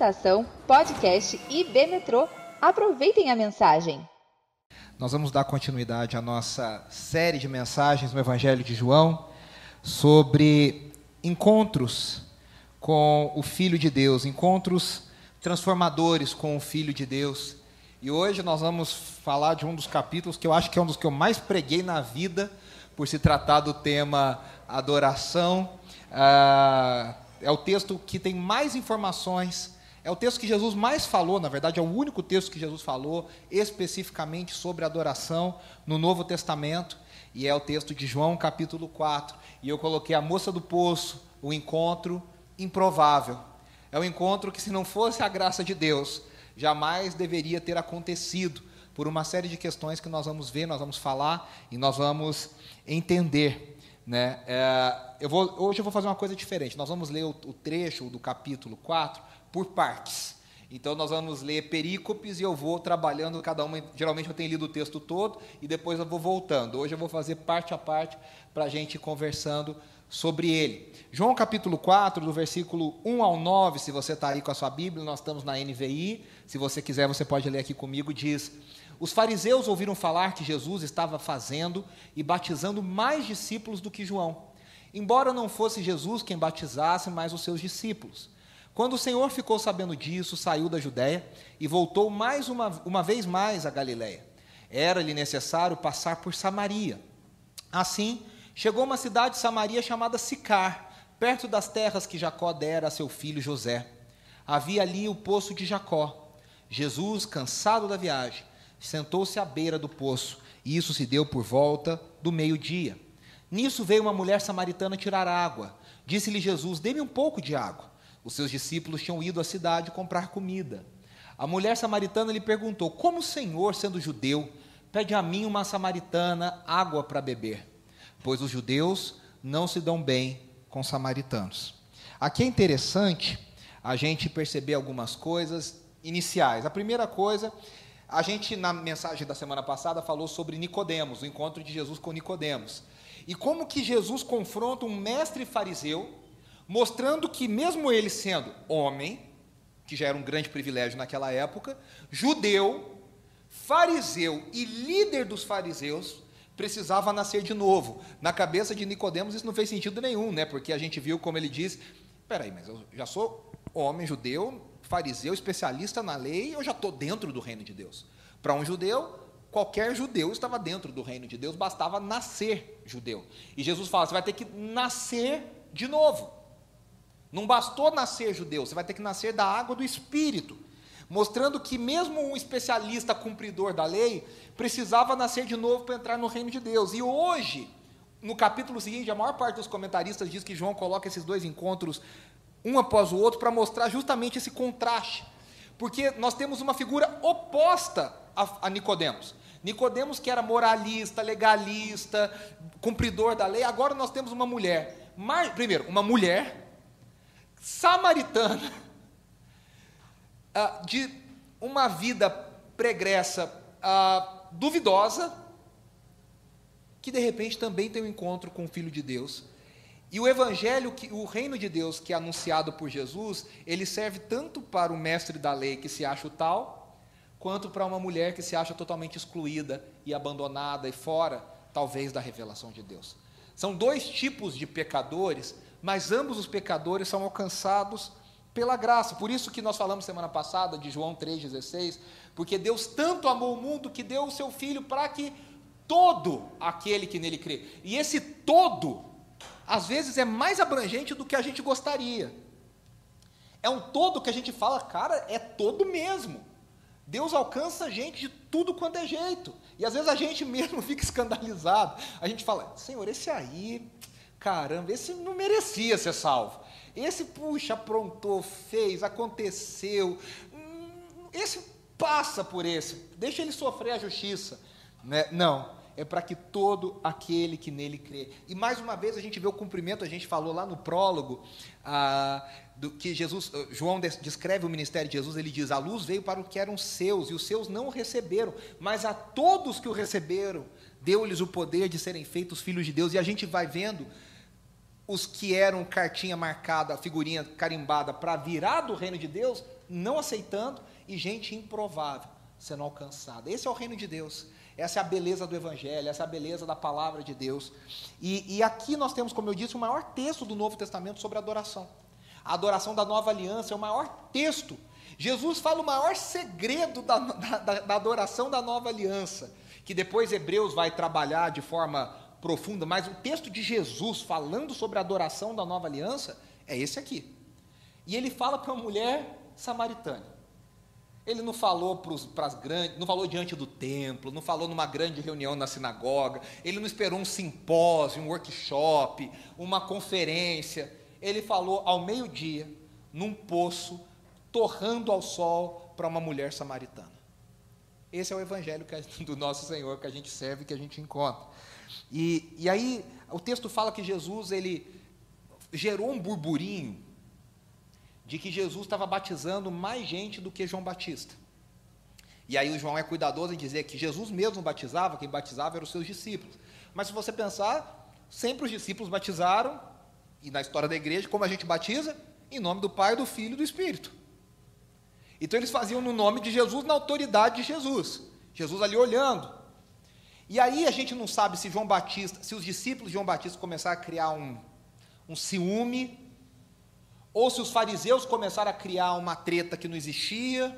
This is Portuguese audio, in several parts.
Estação Podcast IB Metrô. Aproveitem a mensagem. Nós vamos dar continuidade à nossa série de mensagens no Evangelho de João sobre encontros com o Filho de Deus, encontros transformadores com o Filho de Deus. E hoje nós vamos falar de um dos capítulos que eu acho que é um dos que eu mais preguei na vida, por se tratar do tema adoração. Ah, é o texto que tem mais informações, é o texto que Jesus mais falou, na verdade, é o único texto que Jesus falou especificamente sobre adoração no Novo Testamento, e é o texto de João, capítulo 4. E eu coloquei a moça do poço, o encontro improvável. É um encontro que, se não fosse a graça de Deus, jamais deveria ter acontecido, por uma série de questões que nós vamos ver, nós vamos falar e nós vamos entender. Né? É, eu vou, hoje eu vou fazer uma coisa diferente. Nós vamos ler o, o trecho do capítulo 4 por partes. Então nós vamos ler perícopes e eu vou trabalhando cada uma. Geralmente eu tenho lido o texto todo e depois eu vou voltando. Hoje eu vou fazer parte a parte para a gente ir conversando sobre ele. João capítulo 4, do versículo 1 ao 9, se você está aí com a sua Bíblia, nós estamos na NVI. Se você quiser, você pode ler aqui comigo. Diz: Os fariseus ouviram falar que Jesus estava fazendo e batizando mais discípulos do que João, embora não fosse Jesus quem batizasse, mas os seus discípulos. Quando o Senhor ficou sabendo disso, saiu da Judéia e voltou mais uma, uma vez mais a Galiléia. Era-lhe necessário passar por Samaria. Assim, chegou a uma cidade de Samaria chamada Sicar, perto das terras que Jacó dera a seu filho José. Havia ali o poço de Jacó. Jesus, cansado da viagem, sentou-se à beira do poço, e isso se deu por volta do meio-dia. Nisso veio uma mulher samaritana tirar água. Disse-lhe Jesus: Dê-me um pouco de água. Os seus discípulos tinham ido à cidade comprar comida. A mulher samaritana lhe perguntou: Como o Senhor, sendo judeu, pede a mim, uma samaritana, água para beber? Pois os judeus não se dão bem com samaritanos. Aqui é interessante a gente perceber algumas coisas iniciais. A primeira coisa, a gente na mensagem da semana passada falou sobre Nicodemos, o encontro de Jesus com Nicodemos. E como que Jesus confronta um mestre fariseu mostrando que, mesmo ele sendo homem, que já era um grande privilégio naquela época, judeu, fariseu e líder dos fariseus, precisava nascer de novo. Na cabeça de Nicodemos isso não fez sentido nenhum, né? Porque a gente viu como ele diz: peraí, mas eu já sou homem judeu, fariseu, especialista na lei, eu já estou dentro do reino de Deus. Para um judeu, qualquer judeu estava dentro do reino de Deus, bastava nascer judeu. E Jesus fala: você vai ter que nascer de novo. Não bastou nascer judeu, você vai ter que nascer da água do Espírito. Mostrando que, mesmo um especialista cumpridor da lei, precisava nascer de novo para entrar no reino de Deus. E hoje, no capítulo seguinte, a maior parte dos comentaristas diz que João coloca esses dois encontros um após o outro para mostrar justamente esse contraste. Porque nós temos uma figura oposta a, a Nicodemos. Nicodemos que era moralista, legalista, cumpridor da lei, agora nós temos uma mulher. Mar, primeiro, uma mulher samaritana, ah, de uma vida pregressa ah, duvidosa, que de repente também tem um encontro com o Filho de Deus. E o evangelho, que, o reino de Deus que é anunciado por Jesus, ele serve tanto para o mestre da lei que se acha o tal, quanto para uma mulher que se acha totalmente excluída e abandonada e fora, talvez, da revelação de Deus. São dois tipos de pecadores mas ambos os pecadores são alcançados pela graça. Por isso que nós falamos semana passada de João 3,16, porque Deus tanto amou o mundo que deu o seu Filho para que todo aquele que nele crê. E esse todo, às vezes, é mais abrangente do que a gente gostaria. É um todo que a gente fala, cara, é todo mesmo. Deus alcança a gente de tudo quanto é jeito. E às vezes a gente mesmo fica escandalizado. A gente fala, Senhor, esse aí, caramba, esse não merecia ser salvo. Esse, puxa, aprontou, fez, aconteceu. Hum, esse passa por esse, deixa ele sofrer a justiça. Né? Não, é para que todo aquele que nele crê. E mais uma vez a gente vê o cumprimento, a gente falou lá no prólogo, ah, do que Jesus, ah, João descreve o ministério de Jesus, ele diz: a luz veio para o que eram seus, e os seus não o receberam, mas a todos que o receberam, deu-lhes o poder de serem feitos filhos de Deus. E a gente vai vendo os que eram cartinha marcada, figurinha carimbada para virar do reino de Deus, não aceitando, e gente improvável sendo alcançada. Esse é o reino de Deus. Essa é a beleza do Evangelho, essa é a beleza da palavra de Deus. E, e aqui nós temos, como eu disse, o maior texto do Novo Testamento sobre adoração. A adoração da nova aliança é o maior texto. Jesus fala o maior segredo da, da, da adoração da nova aliança, que depois Hebreus vai trabalhar de forma profunda, mas o texto de Jesus falando sobre a adoração da nova aliança é esse aqui. E ele fala para uma mulher samaritana. Ele não falou para as grandes, não falou diante do templo, não falou numa grande reunião na sinagoga, ele não esperou um simpósio, um workshop, uma conferência. Ele falou ao meio-dia, num poço, torrando ao sol para uma mulher samaritana. Esse é o evangelho do nosso Senhor que a gente serve, que a gente encontra. E, e aí o texto fala que Jesus ele gerou um burburinho de que Jesus estava batizando mais gente do que João Batista. E aí o João é cuidadoso em dizer que Jesus mesmo batizava, quem batizava eram os seus discípulos. Mas se você pensar, sempre os discípulos batizaram, e na história da igreja, como a gente batiza? Em nome do Pai, do Filho e do Espírito. Então eles faziam no nome de Jesus, na autoridade de Jesus. Jesus ali olhando. E aí a gente não sabe se João Batista, se os discípulos de João Batista começaram a criar um, um ciúme, ou se os fariseus começaram a criar uma treta que não existia.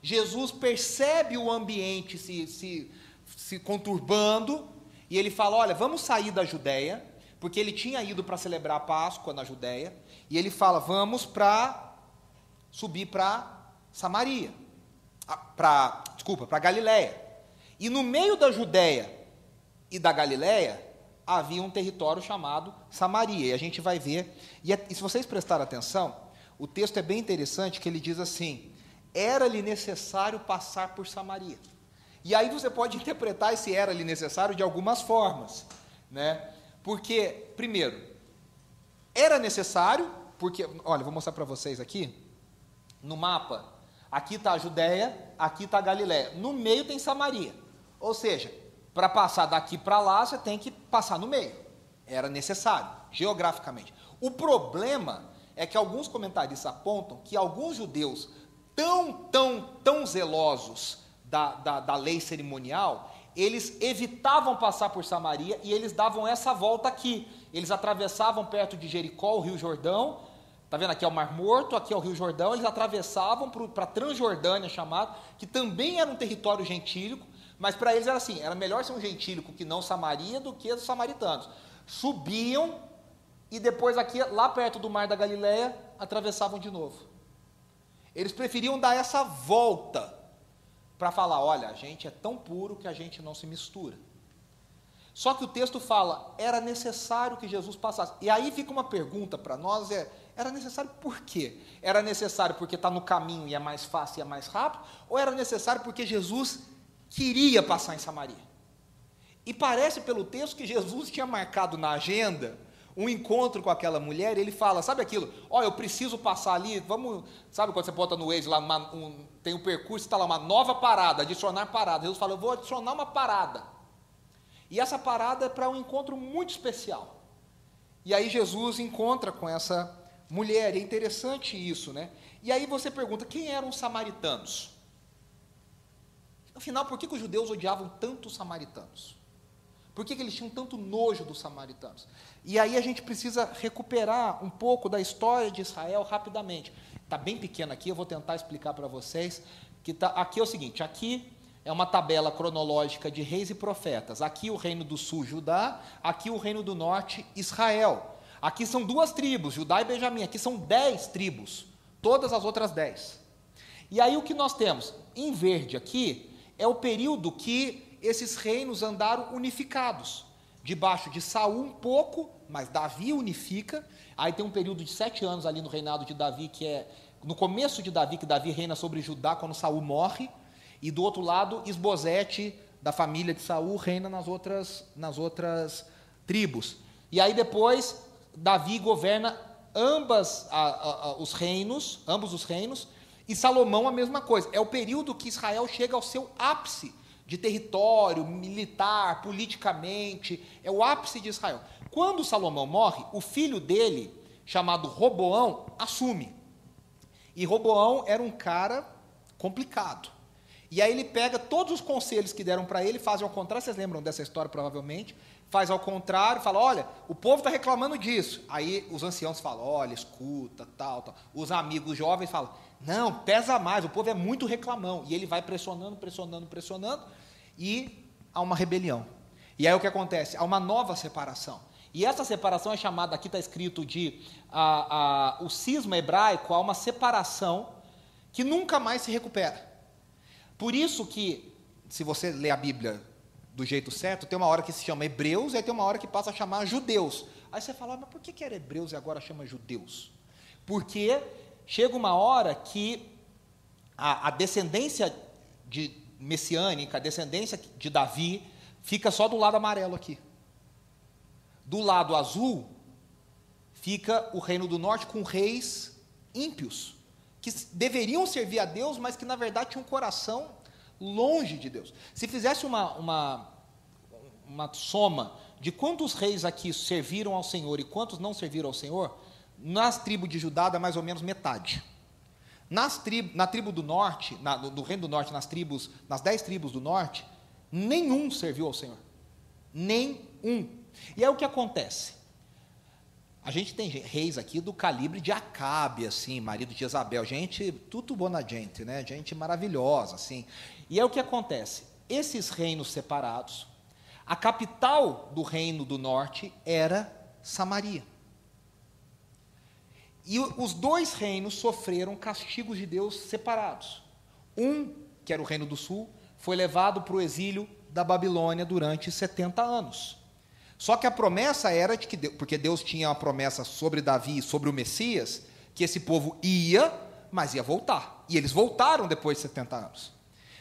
Jesus percebe o ambiente se, se, se conturbando, e ele fala: Olha, vamos sair da Judéia, porque ele tinha ido para celebrar a Páscoa na Judéia, e ele fala: Vamos para subir para Samaria, para desculpa, para Galiléia. E no meio da Judéia e da Galiléia havia um território chamado Samaria. E a gente vai ver. E, é, e se vocês prestarem atenção, o texto é bem interessante que ele diz assim: era-lhe necessário passar por Samaria. E aí você pode interpretar esse era-lhe necessário de algumas formas, né? Porque, primeiro, era necessário, porque, olha, vou mostrar para vocês aqui, no mapa, aqui está a Judéia, aqui está a Galiléia, no meio tem Samaria. Ou seja, para passar daqui para lá, você tem que passar no meio. Era necessário, geograficamente. O problema é que alguns comentaristas apontam que alguns judeus tão, tão, tão zelosos da, da, da lei cerimonial, eles evitavam passar por Samaria e eles davam essa volta aqui. Eles atravessavam perto de Jericó, o Rio Jordão. Está vendo? Aqui é o Mar Morto, aqui é o Rio Jordão. Eles atravessavam para a Transjordânia, chamado, que também era um território gentílico. Mas para eles era assim: era melhor ser um gentílico que não Samaria do que os samaritanos. Subiam e depois, aqui, lá perto do Mar da Galileia, atravessavam de novo. Eles preferiam dar essa volta para falar: olha, a gente é tão puro que a gente não se mistura. Só que o texto fala, era necessário que Jesus passasse. E aí fica uma pergunta para nós: é, era necessário por quê? Era necessário porque está no caminho e é mais fácil e é mais rápido? Ou era necessário porque Jesus queria passar em Samaria. E parece pelo texto que Jesus tinha marcado na agenda um encontro com aquela mulher, e ele fala, sabe aquilo? Ó, oh, eu preciso passar ali, vamos, sabe quando você bota no Waze lá, uma, um, tem um percurso, está lá uma nova parada, adicionar parada. Jesus fala, eu vou adicionar uma parada. E essa parada é para um encontro muito especial. E aí Jesus encontra com essa mulher, é interessante isso, né? E aí você pergunta, quem eram os samaritanos? Afinal, por que, que os judeus odiavam tanto os samaritanos? Por que, que eles tinham tanto nojo dos samaritanos? E aí a gente precisa recuperar um pouco da história de Israel rapidamente. Está bem pequeno aqui, eu vou tentar explicar para vocês. Que tá, aqui é o seguinte: aqui é uma tabela cronológica de reis e profetas. Aqui o reino do sul, Judá, aqui o reino do norte, Israel. Aqui são duas tribos, Judá e Benjamim. Aqui são dez tribos, todas as outras dez. E aí o que nós temos? Em verde aqui é o período que esses reinos andaram unificados. Debaixo de Saul um pouco, mas Davi unifica. Aí tem um período de sete anos ali no reinado de Davi, que é no começo de Davi, que Davi reina sobre Judá quando Saul morre. E do outro lado, Esbozete, da família de Saul, reina nas outras, nas outras tribos. E aí depois, Davi governa ambas a, a, a, os reinos, ambos os reinos, e Salomão a mesma coisa. É o período que Israel chega ao seu ápice de território, militar, politicamente. É o ápice de Israel. Quando Salomão morre, o filho dele, chamado Roboão, assume. E Roboão era um cara complicado. E aí ele pega todos os conselhos que deram para ele, faz ao contrário, vocês lembram dessa história provavelmente, faz ao contrário, fala, olha, o povo está reclamando disso. Aí os anciãos falam, olha, escuta, tal, tal. Os amigos jovens falam, não, pesa mais, o povo é muito reclamão. E ele vai pressionando, pressionando, pressionando, e há uma rebelião. E aí o que acontece? Há uma nova separação. E essa separação é chamada, aqui está escrito de a, a, o cisma hebraico, há uma separação que nunca mais se recupera. Por isso que, se você ler a Bíblia do jeito certo, tem uma hora que se chama hebreus, e aí tem uma hora que passa a chamar judeus. Aí você fala, mas por que, que era hebreus e agora chama judeus? Porque chega uma hora que a, a descendência de messiânica, a descendência de Davi, fica só do lado amarelo aqui. Do lado azul, fica o reino do norte com reis ímpios, que deveriam servir a Deus, mas que na verdade tinham um coração longe de Deus. Se fizesse uma, uma, uma soma de quantos reis aqui serviram ao Senhor e quantos não serviram ao Senhor, nas tribos de Judá dá mais ou menos metade. Nas na tribo do norte, na, do reino do norte, nas tribos, nas dez tribos do norte, nenhum serviu ao Senhor. Nenhum. E é o que acontece. A gente tem reis aqui do calibre de Acabe, assim, marido de Isabel, gente, tudo bona gente, né? Gente maravilhosa, assim. E é o que acontece. Esses reinos separados, a capital do reino do norte era Samaria. E os dois reinos sofreram castigos de Deus separados. Um, que era o reino do sul, foi levado para o exílio da Babilônia durante 70 anos. Só que a promessa era de que, porque Deus tinha uma promessa sobre Davi e sobre o Messias, que esse povo ia, mas ia voltar. E eles voltaram depois de 70 anos.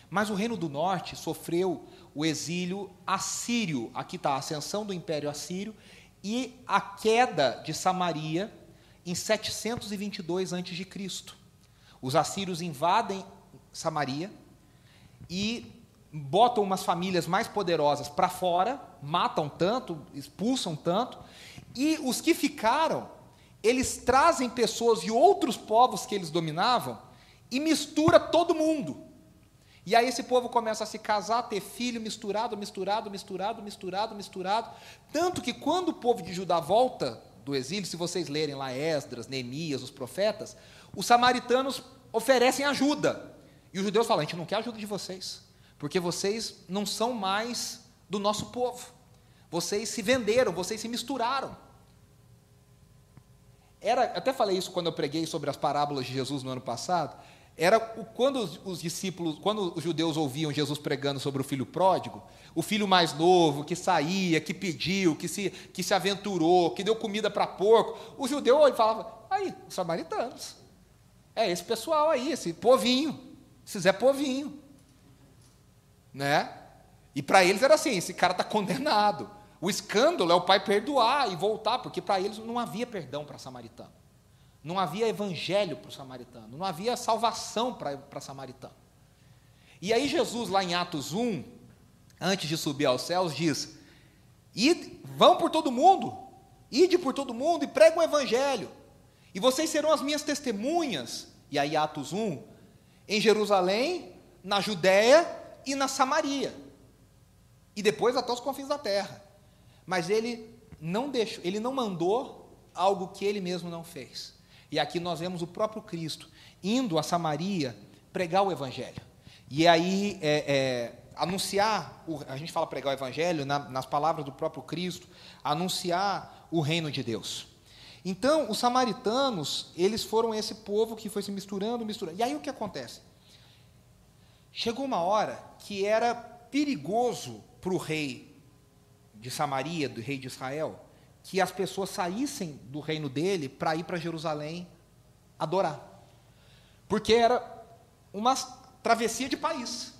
Mas o reino do norte sofreu o exílio assírio, aqui está a ascensão do império assírio, e a queda de Samaria em 722 a.C. Os assírios invadem Samaria e botam umas famílias mais poderosas para fora, matam tanto, expulsam tanto, e os que ficaram, eles trazem pessoas de outros povos que eles dominavam e mistura todo mundo. E aí esse povo começa a se casar, ter filho misturado, misturado, misturado, misturado, misturado, tanto que quando o povo de Judá volta do exílio, se vocês lerem lá Esdras, Neemias, os profetas, os samaritanos oferecem ajuda. E os judeus falam: a gente não quer ajuda de vocês, porque vocês não são mais do nosso povo. Vocês se venderam, vocês se misturaram. Era, até falei isso quando eu preguei sobre as parábolas de Jesus no ano passado. Era quando os, os, discípulos, quando os judeus ouviam Jesus pregando sobre o filho pródigo, o filho mais novo, que saía, que pediu, que se, que se aventurou, que deu comida para porco, o judeu falava, aí, os samaritanos. É esse pessoal aí, esse povinho, esse Zé Povinho. Né? E para eles era assim, esse cara está condenado. O escândalo é o pai perdoar e voltar, porque para eles não havia perdão para samaritano. Não havia evangelho para o samaritano, não havia salvação para samaritano. E aí Jesus, lá em Atos 1, antes de subir aos céus, diz: Ide, vão por todo mundo, ide por todo mundo e pregam o evangelho. E vocês serão as minhas testemunhas. E aí Atos 1, em Jerusalém, na Judéia e na Samaria. E depois até os confins da terra. Mas ele não deixou, ele não mandou algo que ele mesmo não fez. E aqui nós vemos o próprio Cristo indo a Samaria pregar o Evangelho. E aí, é, é, anunciar, o, a gente fala pregar o Evangelho, na, nas palavras do próprio Cristo, anunciar o reino de Deus. Então, os samaritanos, eles foram esse povo que foi se misturando, misturando. E aí o que acontece? Chegou uma hora que era perigoso para o rei de Samaria, do rei de Israel, que as pessoas saíssem do reino dele para ir para Jerusalém adorar. Porque era uma travessia de país.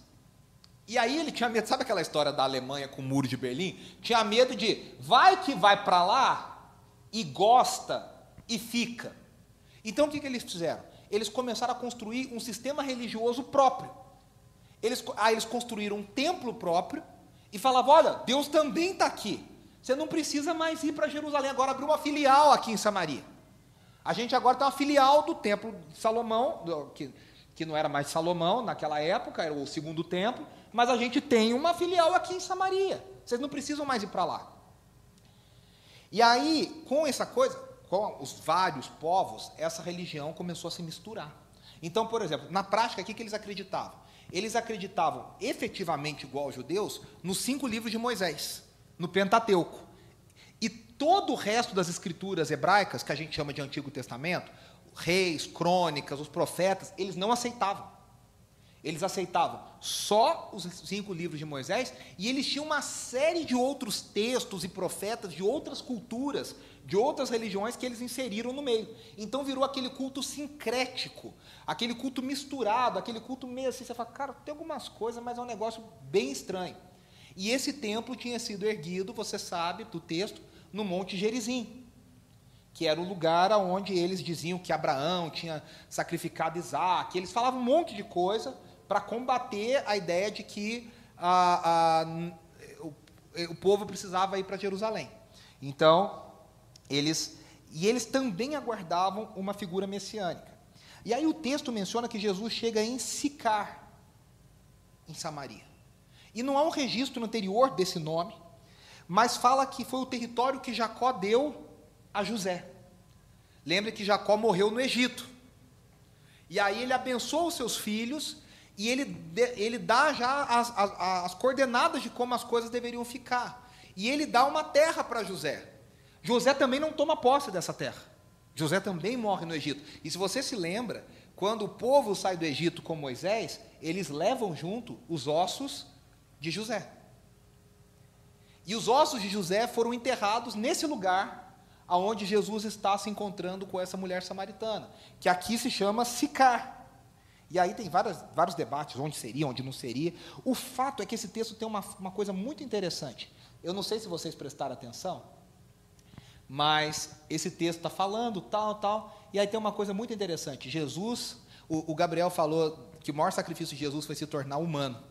E aí ele tinha medo, sabe aquela história da Alemanha com o muro de Berlim? Tinha medo de, vai que vai para lá e gosta e fica. Então o que, que eles fizeram? Eles começaram a construir um sistema religioso próprio. Eles, aí eles construíram um templo próprio e falavam: olha, Deus também está aqui. Você não precisa mais ir para Jerusalém, agora abriu uma filial aqui em Samaria. A gente agora tem uma filial do templo de Salomão, que, que não era mais Salomão naquela época, era o segundo templo, mas a gente tem uma filial aqui em Samaria. Vocês não precisam mais ir para lá. E aí, com essa coisa, com os vários povos, essa religião começou a se misturar. Então, por exemplo, na prática, o que, que eles acreditavam? Eles acreditavam efetivamente, igual aos judeus, nos cinco livros de Moisés, no Pentateuco. E todo o resto das escrituras hebraicas, que a gente chama de Antigo Testamento, reis, crônicas, os profetas, eles não aceitavam. Eles aceitavam só os cinco livros de Moisés e eles tinham uma série de outros textos e profetas de outras culturas, de outras religiões que eles inseriram no meio. Então virou aquele culto sincrético, aquele culto misturado, aquele culto meio assim. Você fala, cara, tem algumas coisas, mas é um negócio bem estranho. E esse templo tinha sido erguido, você sabe, do texto, no Monte Gerizim, que era o lugar onde eles diziam que Abraão tinha sacrificado Isaac. Eles falavam um monte de coisa para combater a ideia de que a, a, o, o povo precisava ir para Jerusalém. Então, eles e eles também aguardavam uma figura messiânica. E aí o texto menciona que Jesus chega em Sicar, em Samaria. E não há um registro anterior desse nome, mas fala que foi o território que Jacó deu a José. Lembre que Jacó morreu no Egito. E aí ele abençoa os seus filhos e ele, ele dá já as, as, as coordenadas de como as coisas deveriam ficar. E ele dá uma terra para José. José também não toma posse dessa terra. José também morre no Egito. E se você se lembra, quando o povo sai do Egito com Moisés, eles levam junto os ossos de José. E os ossos de José foram enterrados nesse lugar aonde Jesus está se encontrando com essa mulher samaritana, que aqui se chama Sicar. E aí tem várias, vários debates, onde seria, onde não seria. O fato é que esse texto tem uma, uma coisa muito interessante. Eu não sei se vocês prestaram atenção, mas esse texto está falando tal, tal, e aí tem uma coisa muito interessante. Jesus, o, o Gabriel falou que o maior sacrifício de Jesus foi se tornar humano,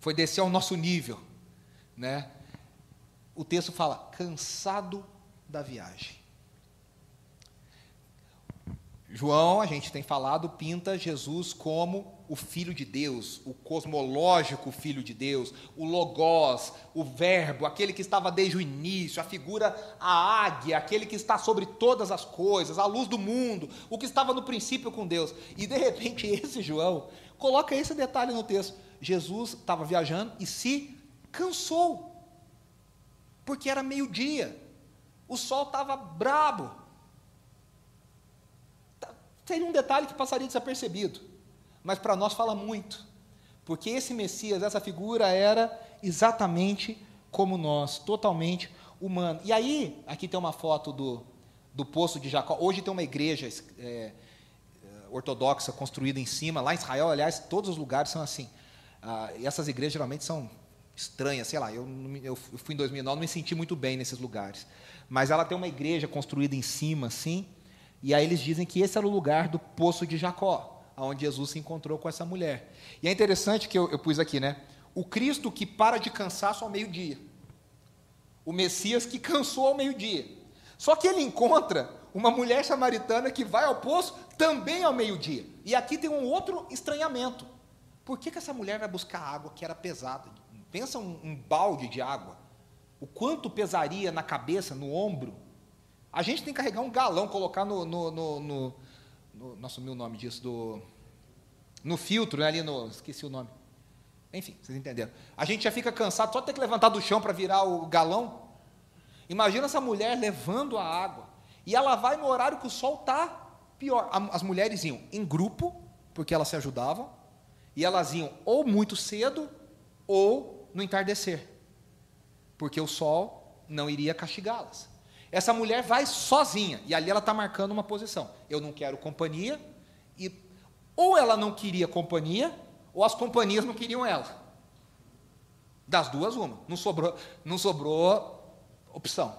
foi descer ao nosso nível, né? O texto fala cansado da viagem. João, a gente tem falado, pinta Jesus como o Filho de Deus, o cosmológico Filho de Deus, o Logos, o Verbo, aquele que estava desde o início, a figura, a águia, aquele que está sobre todas as coisas, a luz do mundo, o que estava no princípio com Deus. E de repente, esse João coloca esse detalhe no texto: Jesus estava viajando e se cansou, porque era meio-dia, o sol estava brabo Seria um detalhe que passaria desapercebido, mas para nós fala muito, porque esse Messias, essa figura, era exatamente como nós, totalmente humano. E aí, aqui tem uma foto do, do poço de Jacó. Hoje tem uma igreja é, ortodoxa construída em cima, lá em Israel, aliás, todos os lugares são assim. Ah, e essas igrejas geralmente são estranhas, sei lá, eu, eu fui em 2009, não me senti muito bem nesses lugares. Mas ela tem uma igreja construída em cima, assim, e aí eles dizem que esse era o lugar do poço de Jacó, onde Jesus se encontrou com essa mulher. E é interessante que eu, eu pus aqui, né? O Cristo que para de cansaço ao meio-dia. O Messias que cansou ao meio-dia. Só que ele encontra uma mulher samaritana que vai ao poço também ao meio-dia. E aqui tem um outro estranhamento. Por que, que essa mulher vai buscar água que era pesada? Pensa um, um balde de água. O quanto pesaria na cabeça, no ombro, a gente tem que carregar um galão, colocar no. no, no, no, no o nome disso, do, no filtro, né, ali no. Esqueci o nome. Enfim, vocês entenderam. A gente já fica cansado só de ter que levantar do chão para virar o galão. Imagina essa mulher levando a água. E ela vai no horário que o sol está pior. As mulheres iam em grupo, porque elas se ajudavam, e elas iam ou muito cedo ou no entardecer, porque o sol não iria castigá-las. Essa mulher vai sozinha, e ali ela está marcando uma posição. Eu não quero companhia, e ou ela não queria companhia, ou as companhias não queriam ela. Das duas, uma. Não sobrou, não sobrou opção.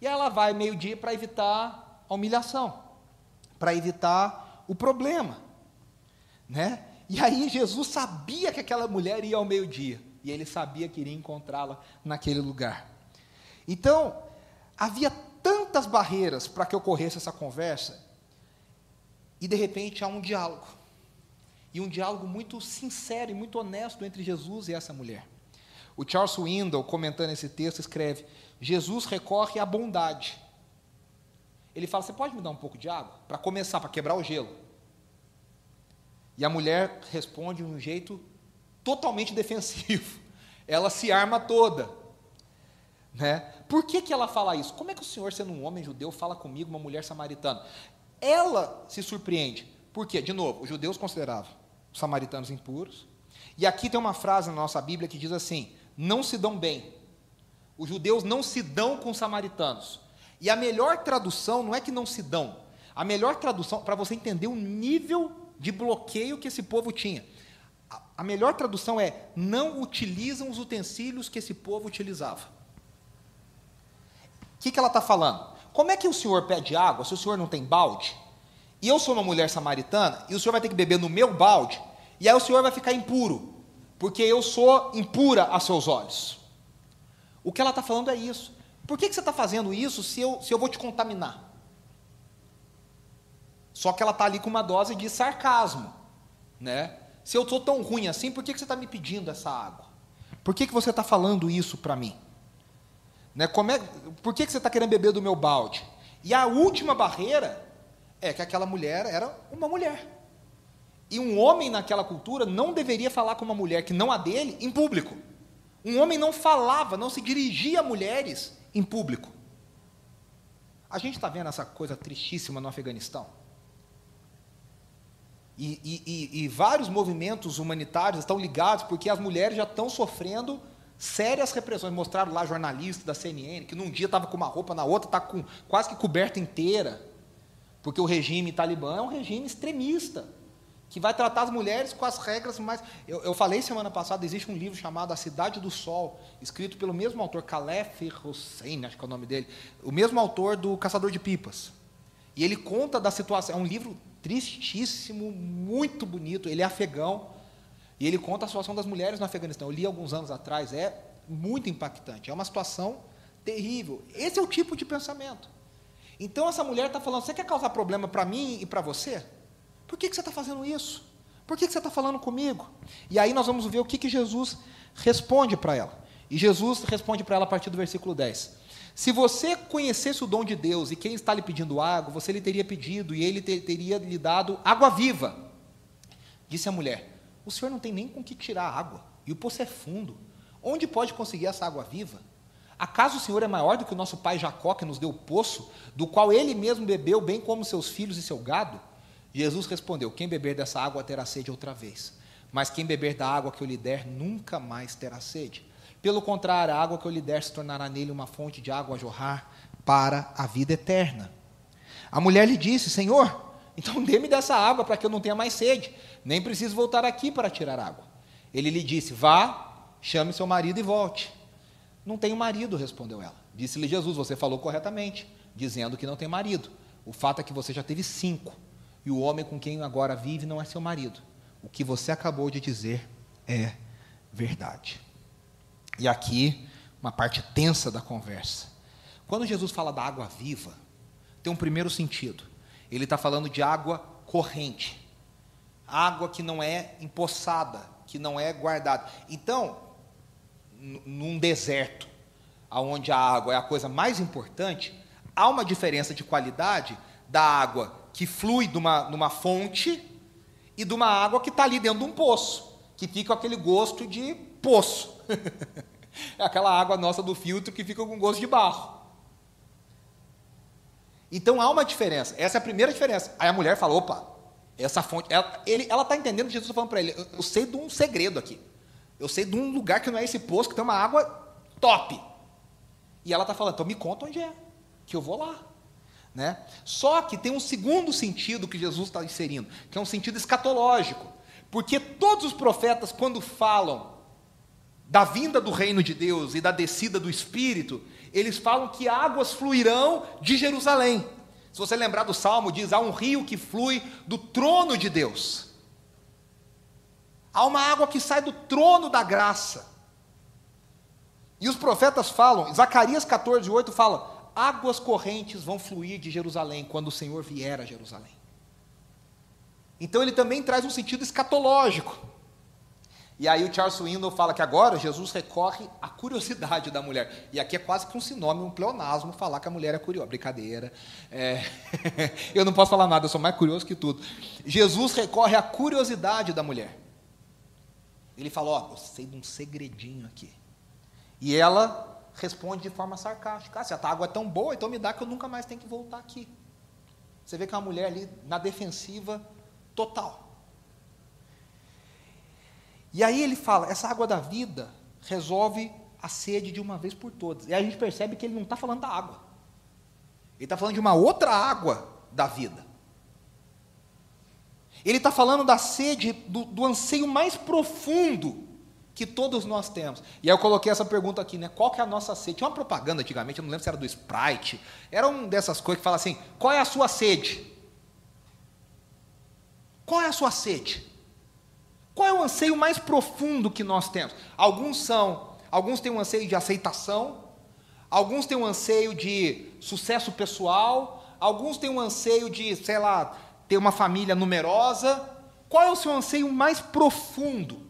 E ela vai meio-dia para evitar a humilhação, para evitar o problema. Né? E aí Jesus sabia que aquela mulher ia ao meio-dia, e ele sabia que iria encontrá-la naquele lugar. Então, havia tantas barreiras para que ocorresse essa conversa, e de repente há um diálogo. E um diálogo muito sincero e muito honesto entre Jesus e essa mulher. O Charles Swindoll, comentando esse texto, escreve: Jesus recorre à bondade. Ele fala: Você pode me dar um pouco de água? Para começar, para quebrar o gelo. E a mulher responde de um jeito totalmente defensivo. Ela se arma toda. Né? Por que, que ela fala isso? Como é que o senhor, sendo um homem judeu, fala comigo, uma mulher samaritana? Ela se surpreende. Por quê? De novo, os judeus consideravam os samaritanos impuros. E aqui tem uma frase na nossa Bíblia que diz assim: não se dão bem. Os judeus não se dão com os samaritanos. E a melhor tradução não é que não se dão. A melhor tradução, para você entender o nível de bloqueio que esse povo tinha. A melhor tradução é: não utilizam os utensílios que esse povo utilizava. O que, que ela está falando? Como é que o senhor pede água se o senhor não tem balde? E eu sou uma mulher samaritana e o senhor vai ter que beber no meu balde, e aí o senhor vai ficar impuro, porque eu sou impura a seus olhos. O que ela está falando é isso. Por que, que você está fazendo isso se eu, se eu vou te contaminar? Só que ela está ali com uma dose de sarcasmo. Né? Se eu estou tão ruim assim, por que, que você está me pedindo essa água? Por que, que você está falando isso para mim? Né? Como é, por que, que você está querendo beber do meu balde? E a última barreira é que aquela mulher era uma mulher. E um homem naquela cultura não deveria falar com uma mulher que não a dele em público. Um homem não falava, não se dirigia a mulheres em público. A gente está vendo essa coisa tristíssima no Afeganistão. E, e, e, vários movimentos humanitários estão ligados porque as mulheres já estão sofrendo sérias repressões. Mostraram lá jornalista da CNN que num dia estava com uma roupa, na outra está com quase que coberta inteira, porque o regime talibã é um regime extremista que vai tratar as mulheres com as regras mais. Eu, eu, falei semana passada, existe um livro chamado A Cidade do Sol, escrito pelo mesmo autor, Calef Hossein, acho que é o nome dele, o mesmo autor do Caçador de Pipas. E ele conta da situação, é um livro tristíssimo, muito bonito. Ele é afegão e ele conta a situação das mulheres no Afeganistão. Eu li alguns anos atrás, é muito impactante. É uma situação terrível. Esse é o tipo de pensamento. Então essa mulher está falando: você quer causar problema para mim e para você? Por que, que você está fazendo isso? Por que, que você está falando comigo? E aí nós vamos ver o que, que Jesus responde para ela. E Jesus responde para ela a partir do versículo 10. Se você conhecesse o dom de Deus e quem está lhe pedindo água, você lhe teria pedido e ele teria lhe dado água viva. Disse a mulher: O senhor não tem nem com que tirar água, e o poço é fundo. Onde pode conseguir essa água viva? Acaso o Senhor é maior do que o nosso pai Jacó, que nos deu o poço, do qual ele mesmo bebeu, bem como seus filhos e seu gado? Jesus respondeu: Quem beber dessa água terá sede outra vez, mas quem beber da água que eu lhe der nunca mais terá sede. Pelo contrário, a água que eu lhe der se tornará nele uma fonte de água a jorrar para a vida eterna. A mulher lhe disse: Senhor, então dê-me dessa água para que eu não tenha mais sede, nem preciso voltar aqui para tirar água. Ele lhe disse: Vá, chame seu marido e volte. Não tenho marido, respondeu ela. Disse-lhe Jesus: Você falou corretamente, dizendo que não tem marido. O fato é que você já teve cinco, e o homem com quem agora vive não é seu marido. O que você acabou de dizer é verdade. E aqui, uma parte tensa da conversa. Quando Jesus fala da água viva, tem um primeiro sentido. Ele está falando de água corrente, água que não é empoçada, que não é guardada. Então, num deserto, onde a água é a coisa mais importante, há uma diferença de qualidade da água que flui numa fonte e de uma água que está ali dentro de um poço, que fica com aquele gosto de poço. é aquela água nossa do filtro que fica com gosto de barro. Então há uma diferença. Essa é a primeira diferença. Aí a mulher fala: opa, essa fonte. Ela está entendendo que Jesus está falando para ele: eu, eu sei de um segredo aqui. Eu sei de um lugar que não é esse poço, que tem uma água top. E ela está falando: então me conta onde é, que eu vou lá. Né? Só que tem um segundo sentido que Jesus está inserindo, que é um sentido escatológico. Porque todos os profetas, quando falam da vinda do reino de Deus e da descida do Espírito, eles falam que águas fluirão de Jerusalém. Se você lembrar do salmo, diz: há um rio que flui do trono de Deus. Há uma água que sai do trono da graça. E os profetas falam, Zacarias 14, 8 fala: águas correntes vão fluir de Jerusalém quando o Senhor vier a Jerusalém. Então ele também traz um sentido escatológico. E aí o Charles Swindoll fala que agora Jesus recorre à curiosidade da mulher. E aqui é quase que um sinônimo, um pleonasmo, falar que a mulher é curiosa. Brincadeira. É... eu não posso falar nada, eu sou mais curioso que tudo. Jesus recorre à curiosidade da mulher. Ele fala, ó, eu sei de um segredinho aqui. E ela responde de forma sarcástica. Ah, se a água é tão boa, então me dá que eu nunca mais tenho que voltar aqui. Você vê que é uma mulher ali na defensiva total. E aí ele fala: essa água da vida resolve a sede de uma vez por todas. E aí a gente percebe que ele não está falando da água. Ele está falando de uma outra água da vida. Ele está falando da sede, do, do, anseio mais profundo que todos nós temos. E aí eu coloquei essa pergunta aqui, né? Qual que é a nossa sede? Tinha uma propaganda antigamente, eu não lembro se era do Sprite, era uma dessas coisas que fala assim: qual é a sua sede? Qual é a sua sede? Qual é o anseio mais profundo que nós temos? Alguns são, alguns têm um anseio de aceitação, alguns têm um anseio de sucesso pessoal, alguns têm um anseio de, sei lá, ter uma família numerosa. Qual é o seu anseio mais profundo?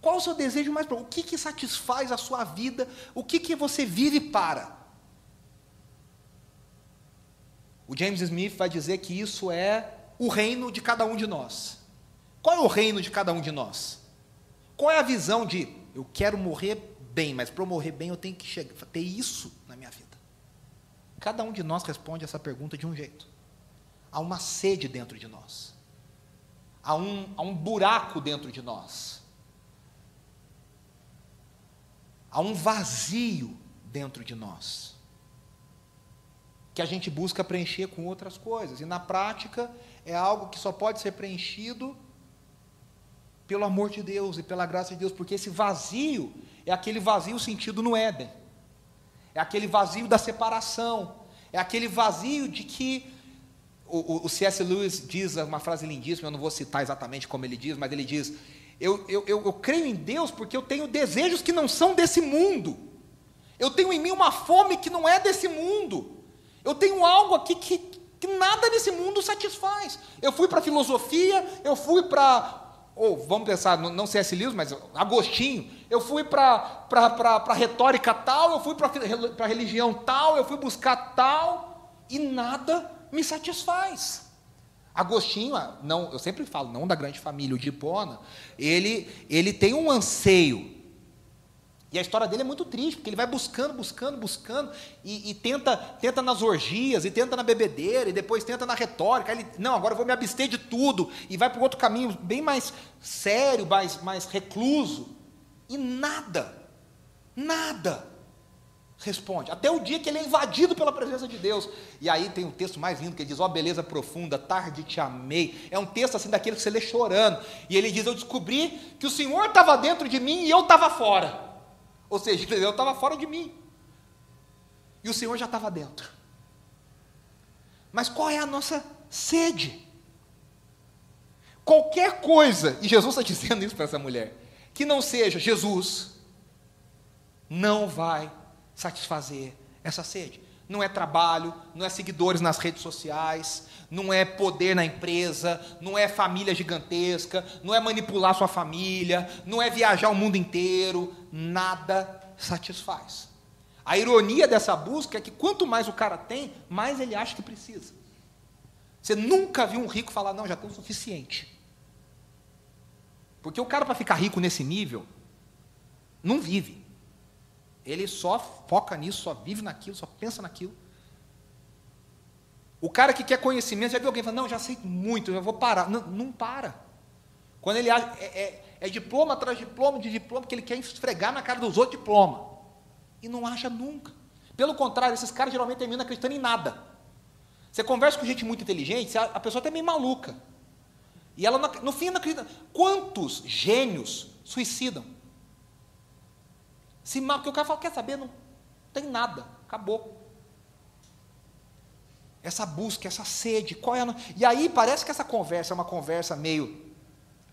Qual é o seu desejo mais profundo? O que, que satisfaz a sua vida? O que, que você vive para? O James Smith vai dizer que isso é o reino de cada um de nós. Qual é o reino de cada um de nós? Qual é a visão de eu quero morrer bem, mas para eu morrer bem eu tenho que chegar, ter isso na minha vida? Cada um de nós responde essa pergunta de um jeito. Há uma sede dentro de nós. Há um, há um buraco dentro de nós. Há um vazio dentro de nós. Que a gente busca preencher com outras coisas. E na prática é algo que só pode ser preenchido pelo amor de Deus e pela graça de Deus, porque esse vazio é aquele vazio sentido no Éden, é aquele vazio da separação, é aquele vazio de que o, o, C.S. Lewis diz uma frase lindíssima, eu não vou citar exatamente como ele diz, mas ele diz: eu, eu, eu, eu creio em Deus porque eu tenho desejos que não são desse mundo, eu tenho em mim uma fome que não é desse mundo, eu tenho algo aqui que, que nada nesse mundo satisfaz. Eu fui para a filosofia, eu fui para ou vamos pensar, não C.S. Lewis, mas Agostinho, eu fui para a retórica tal, eu fui para a religião tal, eu fui buscar tal, e nada me satisfaz. Agostinho, ah, não, eu sempre falo, não da grande família, o de ele, ele tem um anseio e a história dele é muito triste, porque ele vai buscando, buscando, buscando, e, e, tenta, tenta nas orgias, e tenta na bebedeira, e depois tenta na retórica. Ele, não, agora eu vou me abster de tudo, e vai para outro caminho bem mais sério, mais, mais recluso. E nada, nada responde. Até o dia que ele é invadido pela presença de Deus. E aí tem um texto mais lindo que ele diz: Ó, oh, beleza profunda, tarde te amei. É um texto assim daquele que você lê chorando. E ele diz: Eu descobri que o Senhor estava dentro de mim e eu estava fora. Ou seja, eu estava fora de mim. E o Senhor já estava dentro. Mas qual é a nossa sede? Qualquer coisa, e Jesus está dizendo isso para essa mulher, que não seja Jesus, não vai satisfazer essa sede. Não é trabalho, não é seguidores nas redes sociais, não é poder na empresa, não é família gigantesca, não é manipular sua família, não é viajar o mundo inteiro, nada satisfaz. A ironia dessa busca é que quanto mais o cara tem, mais ele acha que precisa. Você nunca viu um rico falar, não, já tenho o suficiente. Porque o cara, para ficar rico nesse nível, não vive. Ele só foca nisso, só vive naquilo, só pensa naquilo. O cara que quer conhecimento, já viu alguém falando, não, já sei muito, já vou parar. Não, não para. Quando ele é, é, é diploma atrás de diploma de diploma, que ele quer esfregar na cara dos outros diploma. E não acha nunca. Pelo contrário, esses caras geralmente terminam acreditando em nada. Você conversa com gente muito inteligente, a pessoa está meio maluca. E ela, no fim, não acredita. Quantos gênios suicidam? Se mal, porque o cara fala, quer saber? Não tem nada, acabou. Essa busca, essa sede, qual é a... E aí parece que essa conversa é uma conversa meio